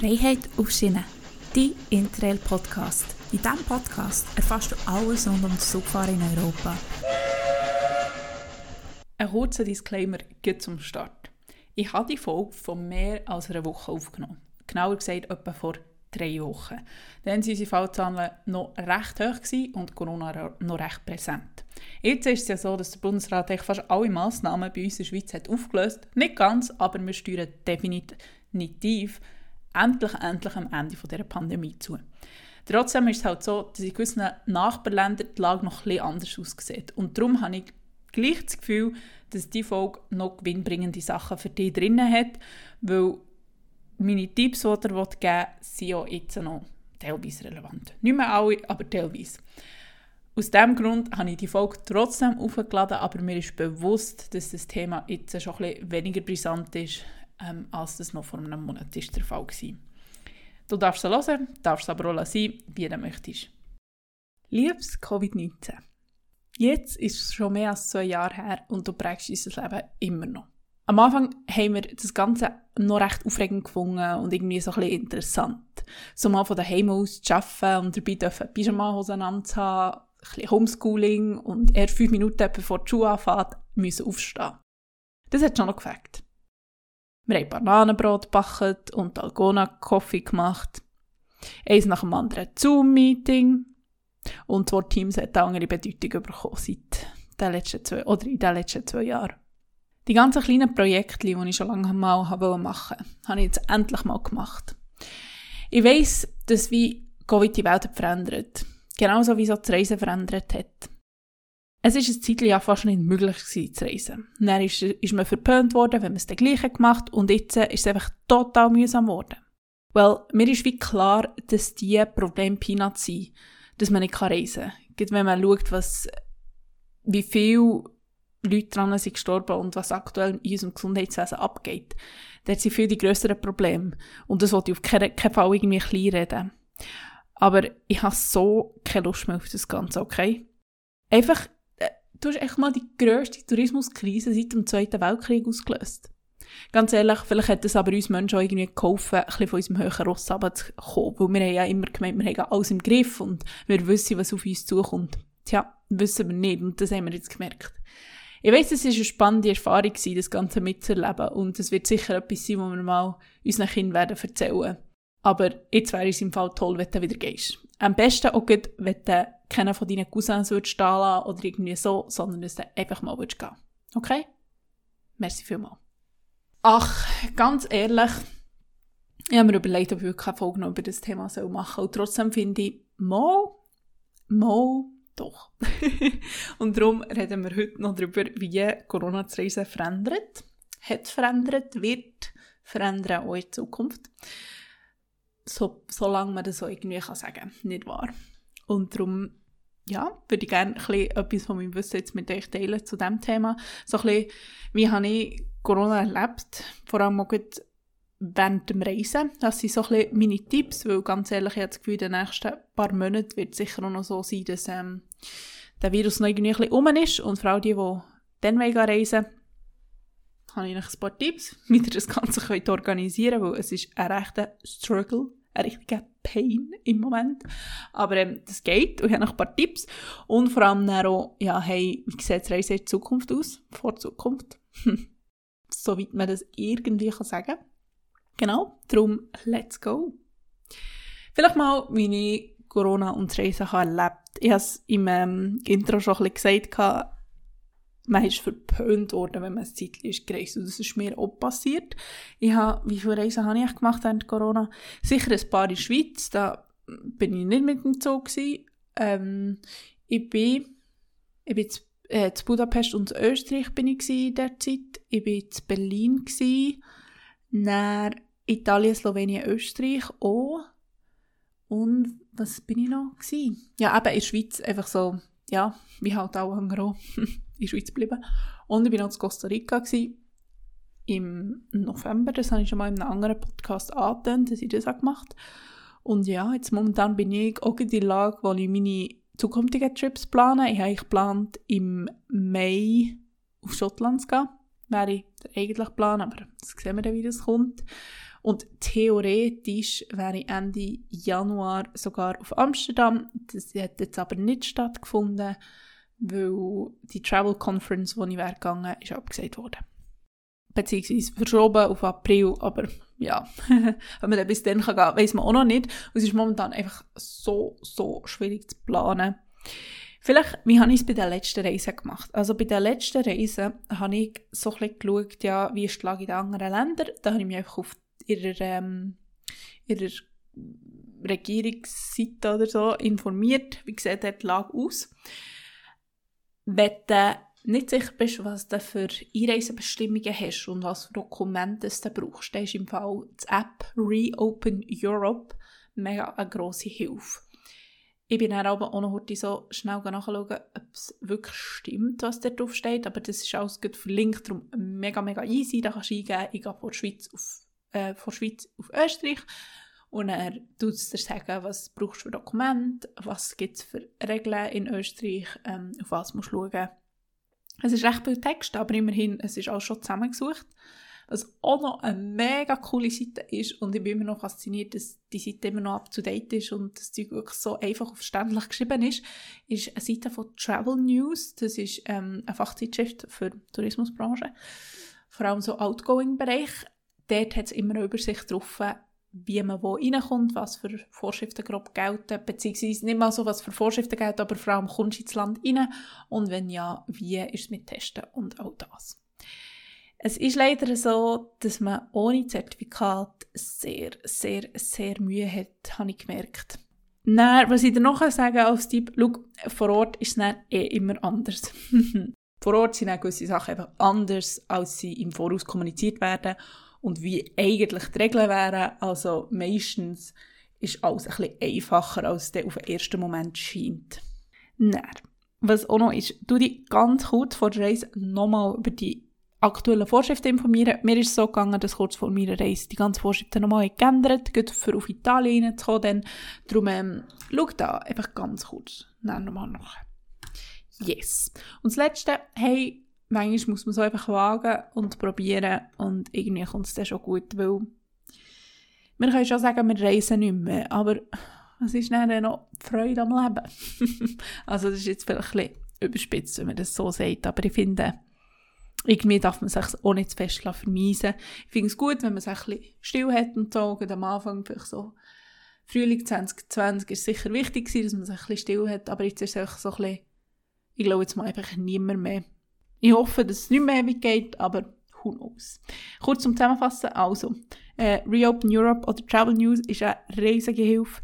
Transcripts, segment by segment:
Freiheit auf Schiene, dein Interrail-Podcast. In diesem Podcast erfährst du alles rund um das Zugfahren in Europa. Ein kurzer Disclaimer geht zum Start. Ich habe die Folge vor mehr als einer Woche aufgenommen. Genauer gesagt, etwa vor drei Wochen. Dann waren unsere Fallzahlen noch recht hoch und Corona noch recht präsent. Jetzt ist es ja so, dass der Bundesrat fast alle Massnahmen bei uns in der Schweiz hat aufgelöst Nicht ganz, aber wir steuern definitiv endlich, endlich am Ende dieser Pandemie zu. Trotzdem ist es halt so, dass in gewissen Nachbarländern die Lage noch etwas anders aussieht. Und darum habe ich gleich das Gefühl, dass diese Folge noch gewinnbringende Sachen für dich drin hat, weil meine Tipps, die ich dir geben will, sind ja jetzt noch teilweise relevant. Nicht mehr alle, aber teilweise. Aus diesem Grund habe ich die Folge trotzdem aufgeladen, aber mir ist bewusst, dass das Thema jetzt schon ein bisschen weniger brisant ist, ähm, als das noch vor einem Monat ist der Fall war. Du darfst es hören, darfst es aber auch sein, wie du möchtest. Liebes Covid-19, jetzt ist es schon mehr als zwei Jahre her und du prägst unser Leben immer noch. Am Anfang haben wir das Ganze noch recht aufregend gefunden und irgendwie so ein interessant. So mal von daheim aus zu arbeiten und dabei dürfen Pyjama-Hosen anzuhaben, ein Homeschooling und erst fünf Minuten bevor die Schule anfängt, müssen aufstehen. Das hat schon noch gefällt. Wir haben Bananenbrot gebacken und Dalgona-Kaffee gemacht. Eins nach dem anderen Zoom-Meeting. Und das Wort Teams hat eine andere Bedeutung bekommen seit den letzten zwei, oder in den letzten zwei Jahren. Die ganzen kleinen Projekte, die ich schon lange mal machen wollte, habe ich jetzt endlich mal gemacht. Ich weiss, dass wie Covid die Welt verändert. Genauso wie so das Reisen verändert hat. Es war ein Zeit ja fast nicht möglich gewesen, zu reisen. Dann ist, ist man verpönt worden, wenn man es dann gleich gemacht und jetzt ist es einfach total mühsam geworden. Weil mir ist wie klar, dass die Probleme Peanuts sind, dass man nicht reisen kann. Gerade wenn man schaut, was, wie viele Leute dran sind gestorben und was aktuell in unserem Gesundheitswesen abgeht. Dort sind viel die grösseren Probleme. Und das wollte ich auf keinen, keinen Fall irgendwie klein reden. Aber ich habe so keine Lust mehr auf das Ganze, okay? Einfach Du hast echt mal die grösste Tourismuskrise seit dem Zweiten Weltkrieg ausgelöst. Ganz ehrlich, vielleicht hat es aber uns Menschen auch irgendwie geholfen, ein bisschen von unserem höheren Ross zu kommen, weil wir haben ja immer gemeint, wir haben alles im Griff und wir wissen, was auf uns zukommt. Tja, wissen wir nicht und das haben wir jetzt gemerkt. Ich weiss, es war eine spannende Erfahrung, das Ganze mitzuerleben und es wird sicher etwas sein, was wir mal unseren Kindern werden erzählen Aber jetzt wäre es im Fall toll, wenn du wieder gehst. Am besten auch gut, wenn du keinen von deinen Cousins würdest stehen oder irgendwie so, sondern dass du einfach mal würdest gehen. Okay? Merci vielmals. Ach, ganz ehrlich, ich habe mir überlegt, ob ich wirklich eine Folge noch über das Thema machen soll. Und trotzdem finde ich, mal, mal, doch. und darum reden wir heute noch darüber, wie Corona das Reisen verändert, hat verändert, wird verändern auch in Zukunft. So, solange man das so irgendwie kann sagen kann, nicht wahr? Und darum ja, würde ich gerne etwas von meinem Wissen jetzt mit euch teilen zu diesem Thema. So ein bisschen, wie habe ich Corona erlebt, vor allem auch während dem Reisen. Das sind so ein meine Tipps, weil ganz ehrlich, ich habe das Gefühl, in den nächsten paar Monaten wird es sicher auch noch so sein, dass ähm, der Virus noch irgendwie ein bisschen um ist und vor allem die, die dann reisen wollen, habe ich noch ein paar Tipps, wie ihr das Ganze könnt organisieren könnt, weil es ist ein rechter Struggle ein richtiger Pain im Moment. Aber ähm, das geht und ich habe noch ein paar Tipps. Und vor allem auch, ja, hey, wie sieht die Reise in Zukunft aus? Vor Zukunft. Soweit man das irgendwie kann sagen Genau, darum, let's go. Vielleicht mal, wie ich Corona und das Reisen habe erlebt. Ich habe es im ähm, Intro schon ein bisschen gesagt, man ist verpönt worden, wenn man ein Zeitchen ist gereist. Und das ist mir auch passiert. Ich habe, wie viele Reisen habe ich gemacht während Corona? Sicher ein paar in der Schweiz, da bin ich nicht mit dem Zug. Ähm, ich bin, ich bin zu, äh, zu Budapest und zu Österreich bin ich in der Zeit. Ich bin zu Berlin gewesen. Dann Italien, Slowenien, Österreich auch. Und was bin ich noch gewesen? Ja, eben in der Schweiz einfach so, ja, wie halt auch andere in der Schweiz geblieben. Und ich war noch in Costa Rica gewesen, im November. Das habe ich schon mal in einem anderen Podcast angetönt, dass ich das auch gemacht Und ja, jetzt momentan bin ich auch in der Lage, wo ich meine zukünftigen Trips plane. Ich habe geplant, im Mai auf Schottland zu gehen. Wäre der eigentlich Plan, aber das sehen wir dann, wie das kommt. Und theoretisch wäre ich Ende Januar sogar auf Amsterdam. Das hat jetzt aber nicht stattgefunden, weil die Travel Conference, wo ich wäre gegangen, ist abgesagt worden. Beziehungsweise verschoben auf April, aber ja, wenn man dann bis dann gehen kann, weiss man auch noch nicht. Und es ist momentan einfach so, so schwierig zu planen. Vielleicht, wie habe ich es bei der letzten Reise gemacht? Also bei der letzten Reise habe ich so ein bisschen geschaut, ja, wie ist die Lage in den anderen Ländern. Da habe ich mich einfach auf ihrer, ähm, ihrer Regierungsseite oder so informiert, wie sieht die Lage aus. Wenn du nicht sicher bist, was du für Einreisebestimmungen hast und was für Dokumente du brauchst, dann ist im Fall die App Reopen Europe mega eine grosse Hilfe. Ich bin dann aber auch noch heute so schnell nachschauen, ob es wirklich stimmt, was da drauf steht. Aber das ist alles gut verlinkt, darum mega, mega easy. Da kannst du eingeben, ich gehe von Schweiz auf, äh, Schweiz auf Österreich. Und er tut dir sagen, was brauchst du für Dokumente, was gibt es für Regeln in Österreich, ähm, auf was musst du schauen. Es ist recht viel Text, aber immerhin, es ist auch schon zusammengesucht. Was auch noch eine mega coole Seite ist und ich bin immer noch fasziniert, dass die Seite immer noch up to date ist und das Zeug wirklich so einfach und verständlich geschrieben ist, ist eine Seite von Travel News. Das ist ähm, eine Fachzeitschrift für die Tourismusbranche. Vor allem so Outgoing-Bereich. Dort hat es immer eine Übersicht drauf, wie man wo reinkommt, was für Vorschriften grob gelten, beziehungsweise nicht mal so, was für Vorschriften gelten, aber vor allem kommst du ins Land rein und wenn ja, wie ist es mit Testen und all das. Es ist leider so, dass man ohne Zertifikat sehr, sehr, sehr Mühe hat, habe ich gemerkt. Dann, was ich dir noch sagen als Tipp, schau, vor Ort ist es dann eh immer anders. vor Ort sind gewisse Sachen einfach anders, als sie im Voraus kommuniziert werden und wie eigentlich die Regeln wären. Also meistens ist alles ein bisschen einfacher, als es auf den ersten Moment scheint. Dann, was auch noch ist, du dich ganz kurz vor der Reise nochmal über die aktuellen Vorschriften informieren. Mir ist es so gegangen, dass kurz vor meiner Reise die ganzen Vorschriften nochmal geändert haben, für auf Italien reinzukommen. Dann. Darum ähm, schau da einfach ganz kurz nochmal nach. Yes. Und das Letzte, hey, manchmal muss man so einfach wagen und probieren und irgendwie kommt es dann schon gut, weil wir können schon sagen, wir reisen nicht mehr, aber was ist dann noch die Freude am Leben? also das ist jetzt vielleicht ein bisschen überspitzt, wenn man das so sagt, aber ich finde, irgendwie darf man sich auch nicht zu fest vermeisen. Ich finde es gut, wenn man sich ein bisschen still hat und so, und am Anfang vielleicht so Frühling 2020 ist sicher wichtig gewesen, dass man sich ein bisschen still hat, aber jetzt ist es einfach so ein bisschen, ich glaube jetzt mal einfach niemand mehr. Ich hoffe, dass es nicht mehr geht, aber who knows. Kurz zum Zusammenfassen, also, äh, Reopen Europe oder Travel News ist eine riesige Hilfe.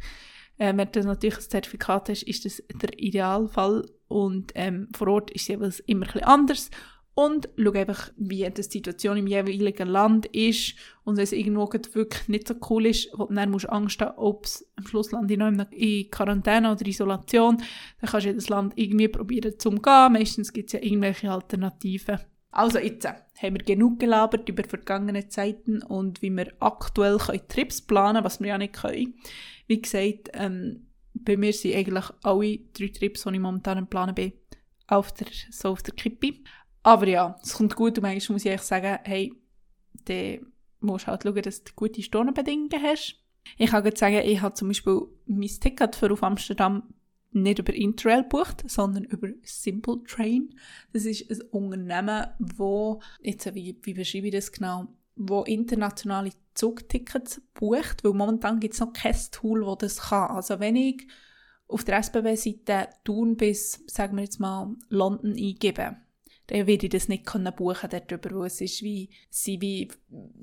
Äh, wenn du natürlich ein Zertifikat hast, ist das der Idealfall und ähm, vor Ort ist es jeweils immer ein bisschen anders und schau einfach, wie die Situation im jeweiligen Land ist. Und wenn es irgendwo wirklich nicht so cool ist, dann musst du Angst haben, ob es am Schluss lande ich noch in Quarantäne oder Isolation, dann kannst du das Land irgendwie probieren zu umgehen. Meistens gibt es ja irgendwelche Alternativen. Also jetzt haben wir genug gelabert über vergangene Zeiten und wie wir aktuell können Trips planen was wir ja nicht können. Wie gesagt, ähm, bei mir sind eigentlich alle drei Trips, die ich momentan Planen bin, auf der, so auf der Kippe. Aber ja, es kommt gut und manchmal muss ich echt sagen, hey, dann musst du halt schauen, dass du gute Stundenbedingungen hast. Ich kann jetzt sagen, ich habe zum Beispiel mein Ticket für auf Amsterdam nicht über Interrail gebucht, sondern über Simple Train. Das ist ein Unternehmen, wo, jetzt, wie, wie beschreibe ich das genau, wo internationale Zugtickets bucht, weil momentan gibt es noch kein Tool, das das kann. Also wenn ich auf der SBB-Seite Thun bis, sagen wir jetzt mal, London eingebe, dann werde ich das nicht können buchen darüber, weil es ist wie, sind wie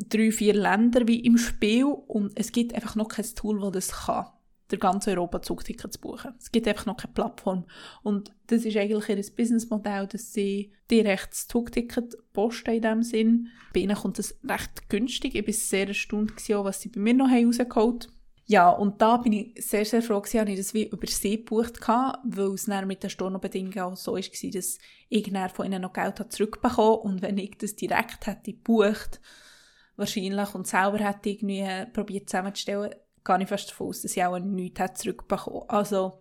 drei, vier Länder wie im Spiel und es gibt einfach noch kein Tool, das das kann der ganze Europa Zugticket zu buchen. Es gibt einfach noch keine Plattform. Und das ist eigentlich ihr Businessmodell, dass sie direkt das Zugticket posten in dem Sinn. Bei ihnen kommt das recht günstig. Ich war sehr erstaunt, was sie bei mir noch rausgeholt haben. Ja, und da bin ich sehr, sehr froh dass ich das wie über See gebucht hatte, weil es dann mit den Stornobedingungen auch so war, dass ich von ihnen noch Geld zurückbekommen und wenn ich das direkt hätte gebucht, wahrscheinlich, und selber hätte irgendwie probiert zusammenzustellen, gehe ich fast davon aus, dass ich auch nichts hätte zurückbekommen. Also,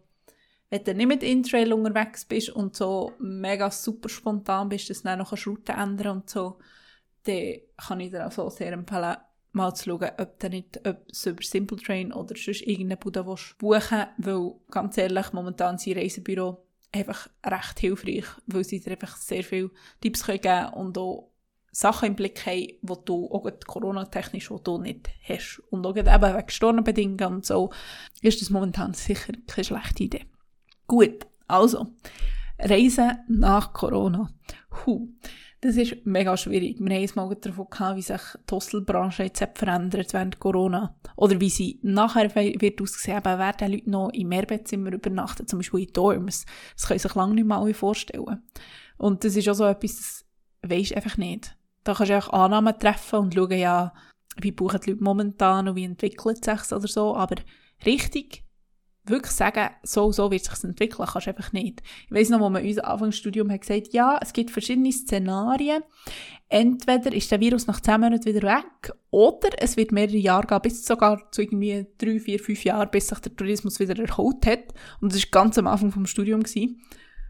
wenn du nicht mit Intrail unterwegs bist und so mega super spontan bist, dass du dann noch Route ändern und so, dann kann ich dir auch so sehr empfehlen, mal zu schauen, ob du nicht ob es über Simple Train oder sonst irgendeine Bude buchen willst, weil ganz ehrlich, momentan sind Reisebüro einfach recht hilfreich, weil sie dir einfach sehr viele Tipps geben können und auch Sachen im Blick haben, die du auch Corona-technisch nicht hast. Und auch eben wegen Stornenbedingungen und so ist das momentan sicher keine schlechte Idee. Gut, also, Reisen nach Corona. Huh. Das ist mega schwierig. Wir haben jetzt mal davon gehabt, wie sich die Hostelbranche jetzt verändert während Corona. Oder wie sie nachher wird aussehen, eben werden Leute noch im Mehrbettzimmer übernachten, zum Beispiel in Dorms. Das können sich lange nicht mal alle vorstellen. Und das ist auch so etwas, das weisst einfach nicht. Da kannst du auch Annahmen treffen und schauen, ja, wie buchen die Leute momentan und wie entwickelt es sich oder so. Aber richtig wirklich sagen, so, so wird es sich entwickeln, kannst du einfach nicht. Ich weiss noch, wo man uns Anfangsstudium hat gesagt, ja, es gibt verschiedene Szenarien. Entweder ist der Virus nach 10 Monaten wieder weg, oder es wird mehrere Jahre gehen, bis sogar zu irgendwie drei, vier, fünf Jahren, bis sich der Tourismus wieder erholt hat. Und das war ganz am Anfang vom Studium. Gewesen.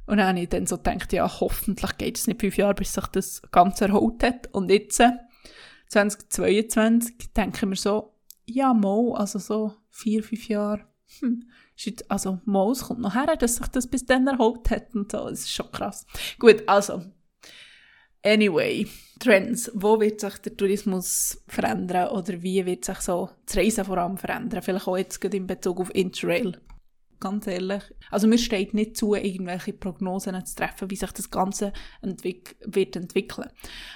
Und dann habe ich dann so gedacht, ja, hoffentlich geht es nicht fünf Jahre, bis sich das Ganze erholt hat. Und jetzt, 2022, äh, denke ich mir so, ja, mal, also so vier, fünf Jahre, hm, also mal, es kommt noch her, dass sich das bis dann erholt hat und so. Das ist schon krass. Gut, also, anyway, Trends. Wo wird sich der Tourismus verändern oder wie wird sich so das Reisen vor allem verändern? Vielleicht auch jetzt in Bezug auf Interrail. Ganz ehrlich. Also mir steht nicht zu, irgendwelche Prognosen zu treffen, wie sich das Ganze entwick wird entwickeln.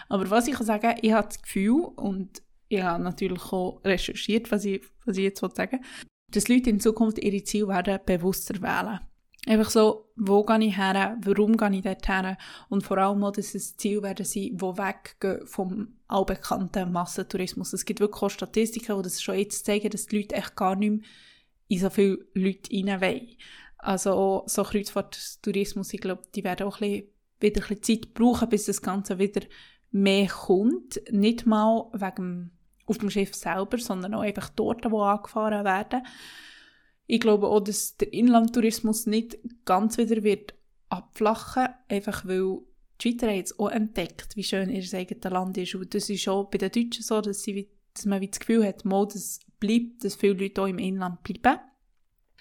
Aber was ich kann sagen, ich habe das Gefühl und ich habe natürlich auch recherchiert, was ich, was ich jetzt sagen dass Leute in Zukunft ihre Ziele werden bewusster wählen. Einfach so, wo gehe ich her, warum gehe ich dort her und vor allem auch, dass es Ziel werden sein, die weggehen vom allbekannten Massentourismus. Es gibt wirklich auch Statistiken, die das schon jetzt zeigen, dass die Leute echt gar nicht mehr in so viele Leute rein wollen. Also auch so Kreuzfahrttourismus, ich glaube, die werden auch ein bisschen, wieder ein bisschen Zeit brauchen, bis das Ganze wieder mehr kommt. Nicht mal wegen auf dem Schiff selber, sondern auch einfach dort, wo angefahren werden. Ich glaube auch, dass der Inlandtourismus nicht ganz wieder wird abflachen, einfach weil die Schweizer haben jetzt auch entdeckt, wie schön ihr eigenes Land ist. Und das ist auch bei den Deutschen so, dass, sie, dass man das Gefühl hat, mal, das bleibt, dass viele Leute auch im Inland bleiben.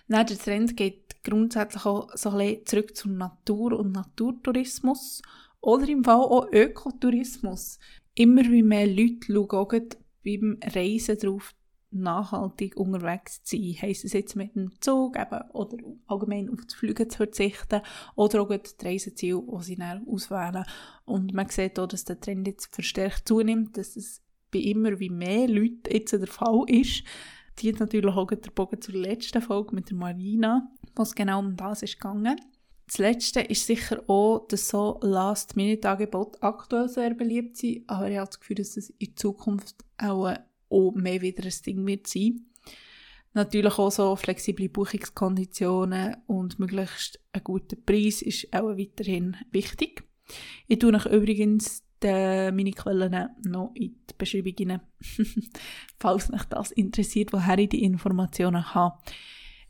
Dann der Trend geht grundsätzlich auch so ein bisschen zurück zur Natur und Naturtourismus oder im Fall auch Ökotourismus. Immer wie mehr Leute schauen beim Reisen darauf, nachhaltig unterwegs zu sein. Heisst es jetzt mit dem Zug eben, oder allgemein auf das Fliegen zu verzichten oder auch das Reiseziel, das sie dann auswählen. Und man sieht auch, dass der Trend jetzt verstärkt zunimmt, dass es bei immer wie mehr Leuten jetzt der Fall ist. Die natürlich auch der Bogen zur letzten Folge mit der Marina, was genau um das ist gegangen. Das Letzte ist sicher auch, dass so Last-Minute-Angebote aktuell sehr beliebt sind, aber ich habe das Gefühl, dass es in Zukunft auch, auch mehr wieder ein Ding wird sein. Natürlich auch so flexible Buchungskonditionen und möglichst ein guter Preis ist auch weiterhin wichtig. Ich tue euch übrigens die, meine Quellen noch in die Beschreibung rein, falls mich das interessiert, woher ich die Informationen habe.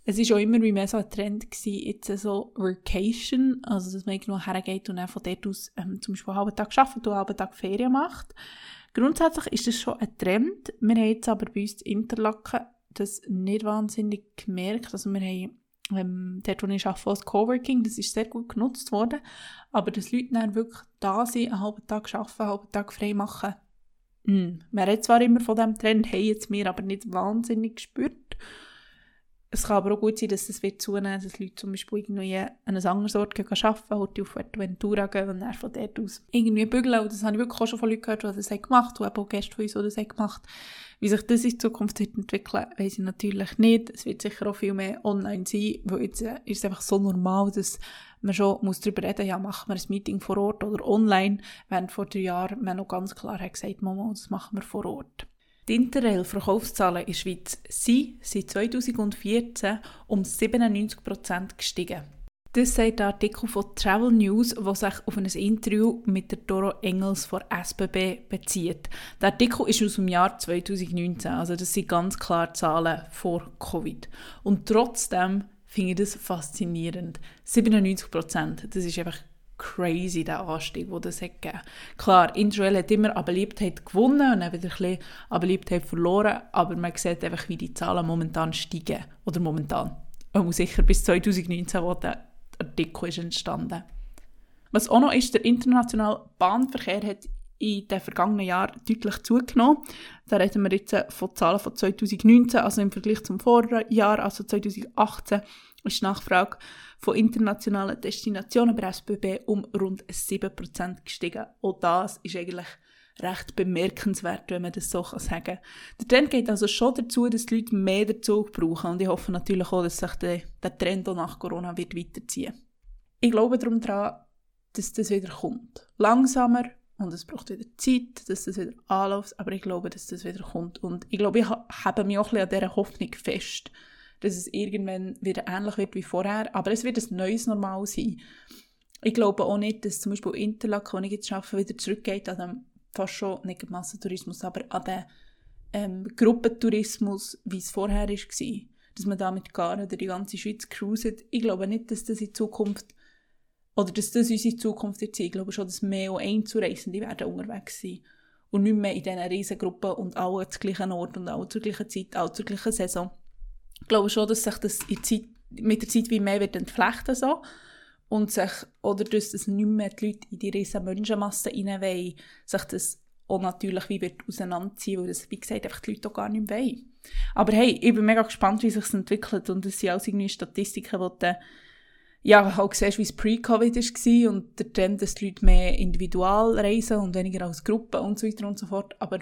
Es war auch immer wie mehr so ein Trend gewesen, jetzt so Vacation, also dass man irgendwo hergeht und dann von dort aus ähm, zum Beispiel einen halben Tag arbeitet und einen halben Tag Ferien macht. Grundsätzlich ist das schon ein Trend. Wir haben jetzt aber bei uns in Interlaken das nicht wahnsinnig gemerkt. Also wir haben ähm, dort, wo ich arbeite, als Coworking, das ist sehr gut genutzt worden. Aber dass Leute dann wirklich da sind, einen halben Tag arbeiten, einen halben Tag frei machen, mm. wir haben zwar immer von diesem Trend, haben jetzt mir aber nicht wahnsinnig gespürt. Es kann aber auch gut sein, dass es wird zunehmen, dass Leute zum Beispiel irgendwie an einen anderen Ort gehen arbeiten, heute auf Fuerteventura gehen und dann von dort aus irgendwie bügeln. Und das habe ich wirklich auch schon von Leuten gehört, die das gemacht haben, auch Gäste von uns, die das gemacht haben. Wie sich das in Zukunft wird entwickeln, weiß ich natürlich nicht. Es wird sicher auch viel mehr online sein, weil jetzt äh, ist es einfach so normal, dass man schon muss darüber reden ja, machen wir ein Meeting vor Ort oder online, während vor drei Jahren man noch ganz klar hat gesagt, Mama, das machen wir vor Ort. Die Interrail-Verkaufszahlen in der Schweiz sind seit 2014 um 97% gestiegen. Das sagt der Artikel von Travel News, der sich auf ein Interview mit der Doro Engels von SBB bezieht. Der Artikel ist aus dem Jahr 2019, also das sind ganz klar Zahlen vor Covid. Und trotzdem finde ich das faszinierend. 97% das ist einfach crazy, der Anstieg, den das hat gegeben. Klar, Interrail hat immer an Beliebtheit gewonnen und dann wieder ein bisschen an Beliebtheit verloren, aber man sieht einfach, wie die Zahlen momentan steigen. Oder momentan. Und sicher bis 2019, wo der Artikel ist entstanden. Was auch noch ist, der internationale Bahnverkehr hat in den vergangenen Jahren deutlich zugenommen. Da reden wir jetzt von Zahlen von 2019, also im Vergleich zum Vorjahr, also 2018, ist die Nachfrage von internationalen Destinationen bei SBB um rund 7% gestiegen. Auch das ist eigentlich recht bemerkenswert, wenn man das so sagen kann. Der Trend geht also schon dazu, dass die Leute mehr den Zug brauchen und ich hoffe natürlich auch, dass sich der, der Trend auch nach Corona wird weiterziehen Ich glaube darum daran, dass das wieder kommt. Langsamer und es braucht wieder Zeit, dass das wieder anläuft, aber ich glaube, dass das wieder kommt. Und ich glaube, ich habe mich auch ein bisschen an dieser Hoffnung fest, dass es irgendwann wieder ähnlich wird wie vorher, aber es wird ein neues Normal sein. Ich glaube auch nicht, dass zum Beispiel Interlaken, wo ich jetzt arbeite, wieder zurückgeht an den fast schon, nicht Massentourismus, aber an den ähm, Gruppentourismus, wie es vorher war. Dass man da mit Garen durch die ganze Schweiz cruiset. Ich glaube nicht, dass das in Zukunft, oder dass das unsere Zukunft wird sein. Ich glaube schon, dass mehr auch Einzureisende werden unterwegs sein. Und nicht mehr in diesen riesen Gruppen und alle zum gleichen Ort und alle zur gleichen Zeit, alle zur gleichen Saison. Ich glaube schon, dass sich das Zeit, mit der Zeit wie mehr wird entflechten so. Und sich, oder dass das nicht mehr die Leute in die riesen Menschenmassen rein wollen, sich das auch natürlich wie wird auseinanderziehen, weil das, wie gesagt, einfach die Leute auch gar nicht wollen. Aber hey, ich bin mega gespannt, wie sich entwickelt. Und es sind auch irgendwie Statistiken, wo du ja, halt siehst, wie es pre-Covid war und der Trend, dass die Leute mehr individual reisen und weniger als Gruppe und so weiter und so fort, aber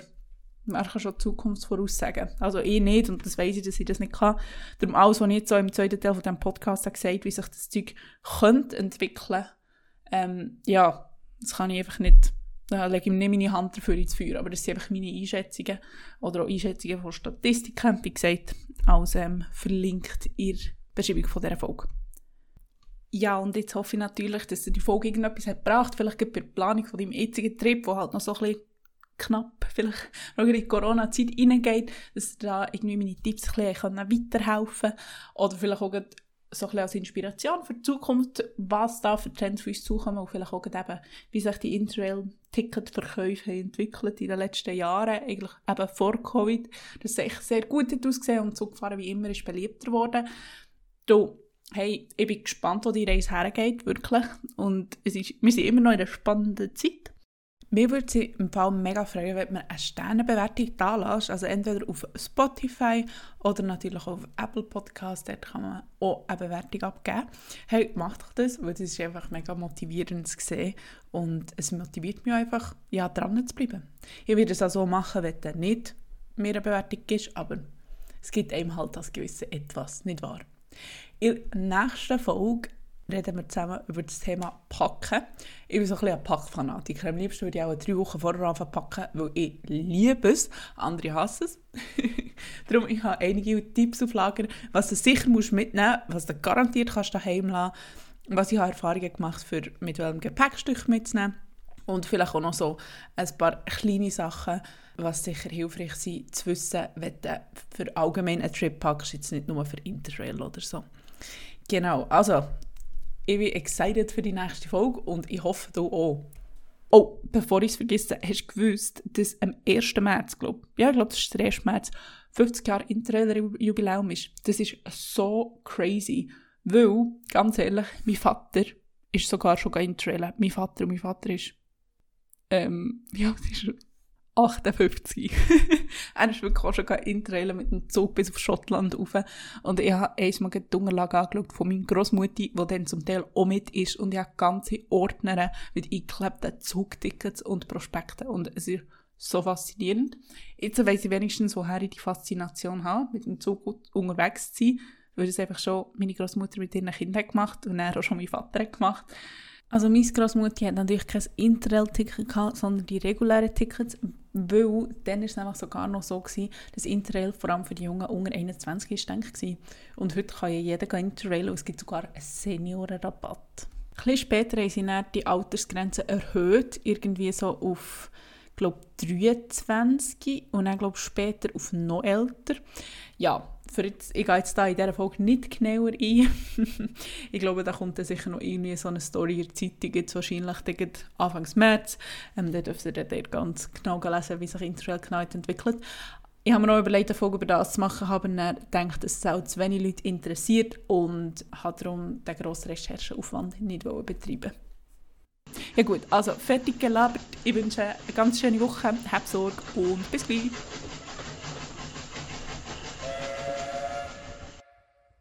man kann schon die Zukunft voraussagen. Also ich nicht, und das weiß ich, dass ich das nicht kann. Darum alles, was ich jetzt so im zweiten Teil von diesem Podcast habe gesagt wie sich das Zeug könnte entwickeln, ähm, ja, das kann ich einfach nicht, da lege ich nicht meine Hand dafür ins Feuer, aber das sind einfach meine Einschätzungen oder auch Einschätzungen von Statistiken, wie gesagt, alles ähm, verlinkt in der Beschreibung von dieser Folge. Ja, und jetzt hoffe ich natürlich, dass dir die Folge irgendetwas hat gebracht, vielleicht bei der Planung von deinem jetzigen Trip, wo halt noch so ein bisschen knapp vielleicht noch in die Corona-Zeit reingeht, dass da irgendwie meine Tipps ein bisschen weiterhelfen können oder vielleicht auch so ein als Inspiration für die Zukunft, was da für Trends für uns zukommen und vielleicht auch eben, wie sich die Interrail-Ticketverkäufe entwickelt in den letzten Jahren, eigentlich eben vor Covid. Das ist echt sehr gut ausgesehen und Zugfahren wie immer ist beliebter geworden. Du, hey, ich bin gespannt, wo die Reise hergeht, wirklich. Und es ist, wir sind immer noch in einer spannenden Zeit. Mir würde es im Fall mega freuen, wenn man eine Sternenbewertung da lässt. Also entweder auf Spotify oder natürlich auf Apple Podcast. Dort kann man auch eine Bewertung abgeben. Hey, macht doch das, weil das ist einfach mega motivierend zu sehen. Und es motiviert mich einfach, ja, dran zu bleiben. Ich würde es auch so machen, wenn du nicht mir eine Bewertung gibst, aber es gibt einem halt das gewisse Etwas, nicht wahr? In der nächsten Folge reden wir zusammen über das Thema Packen. Ich bin so ein bisschen ein Packfanatiker. Am liebsten würde ich auch drei Wochen vorher anfangen packen, weil ich liebe es. Andere hassen es. Darum ich habe einige Tipps auf Lager, was du sicher musst mitnehmen musst, was du garantiert kannst daheim lassen was ich habe Erfahrungen gemacht für mit welchem Gepäckstück mitzunehmen und vielleicht auch noch so ein paar kleine Sachen, was sicher hilfreich sind, zu wissen, wenn du für allgemein einen Trip packst, jetzt nicht nur für Interrail oder so. Genau, also ich bin excited für die nächste Folge und ich hoffe, du auch. Oh, bevor ich es vergesse, hast du gewusst, dass am 1. März, glaube ja, ich glaube, das ist der 1. März, 50 Jahre Interrail-Jubiläum ist. Das ist so crazy, weil, ganz ehrlich, mein Vater ist sogar schon Interrail. Mein Vater und mein Vater ist, ähm, ja, das ist 58. er ist wirklich auch schon Interrailen mit dem Zug bis auf Schottland rauf. Und ich habe einmal die Unterlage angeschaut von meiner Großmutter, die dann zum Teil auch mit ist. Und ich habe ganze Ordner mit eingeklebten Zugtickets und Prospekten. Und es ist so faszinierend. Jetzt weiss ich wenigstens, woher ich die Faszination habe, mit dem Zug unterwegs zu sein. Weil das einfach schon meine Großmutter mit ihren Kindern gemacht und dann auch schon mein Vater hat gemacht. Also meine Großmutter hat natürlich kein Interrail-Ticket gehabt, sondern die regulären Tickets, weil dann war es nämlich sogar noch so, gewesen, dass Interrail vor allem für die Jungen unter 21 ist, denke. Und heute kann ja jeder Interrail und es gibt sogar einen Seniorenrabatt. Ein bisschen später haben sie dann die Altersgrenze erhöht, irgendwie so auf glaube 23 und dann glaube später auf noch älter. Ja, für jetzt, ich gehe jetzt da in dieser Folge nicht genauer ein. ich glaube, da kommt dann sicher noch irgendwie so eine Story in der Zeitung, jetzt wahrscheinlich Anfang März. Ähm, da dürft ihr dann ganz genau lesen, wie sich Interrail Knight entwickelt. Ich habe mir noch überlegt, eine Folge über das zu machen, habe dann gedacht, es auch zu wenig Leute interessiert und habe darum den grossen Rechercheaufwand nicht betreiben Ja gut, also fertig gelabert. Ich wünsche eine ganz schöne Woche, habt Sorge und bis gleich.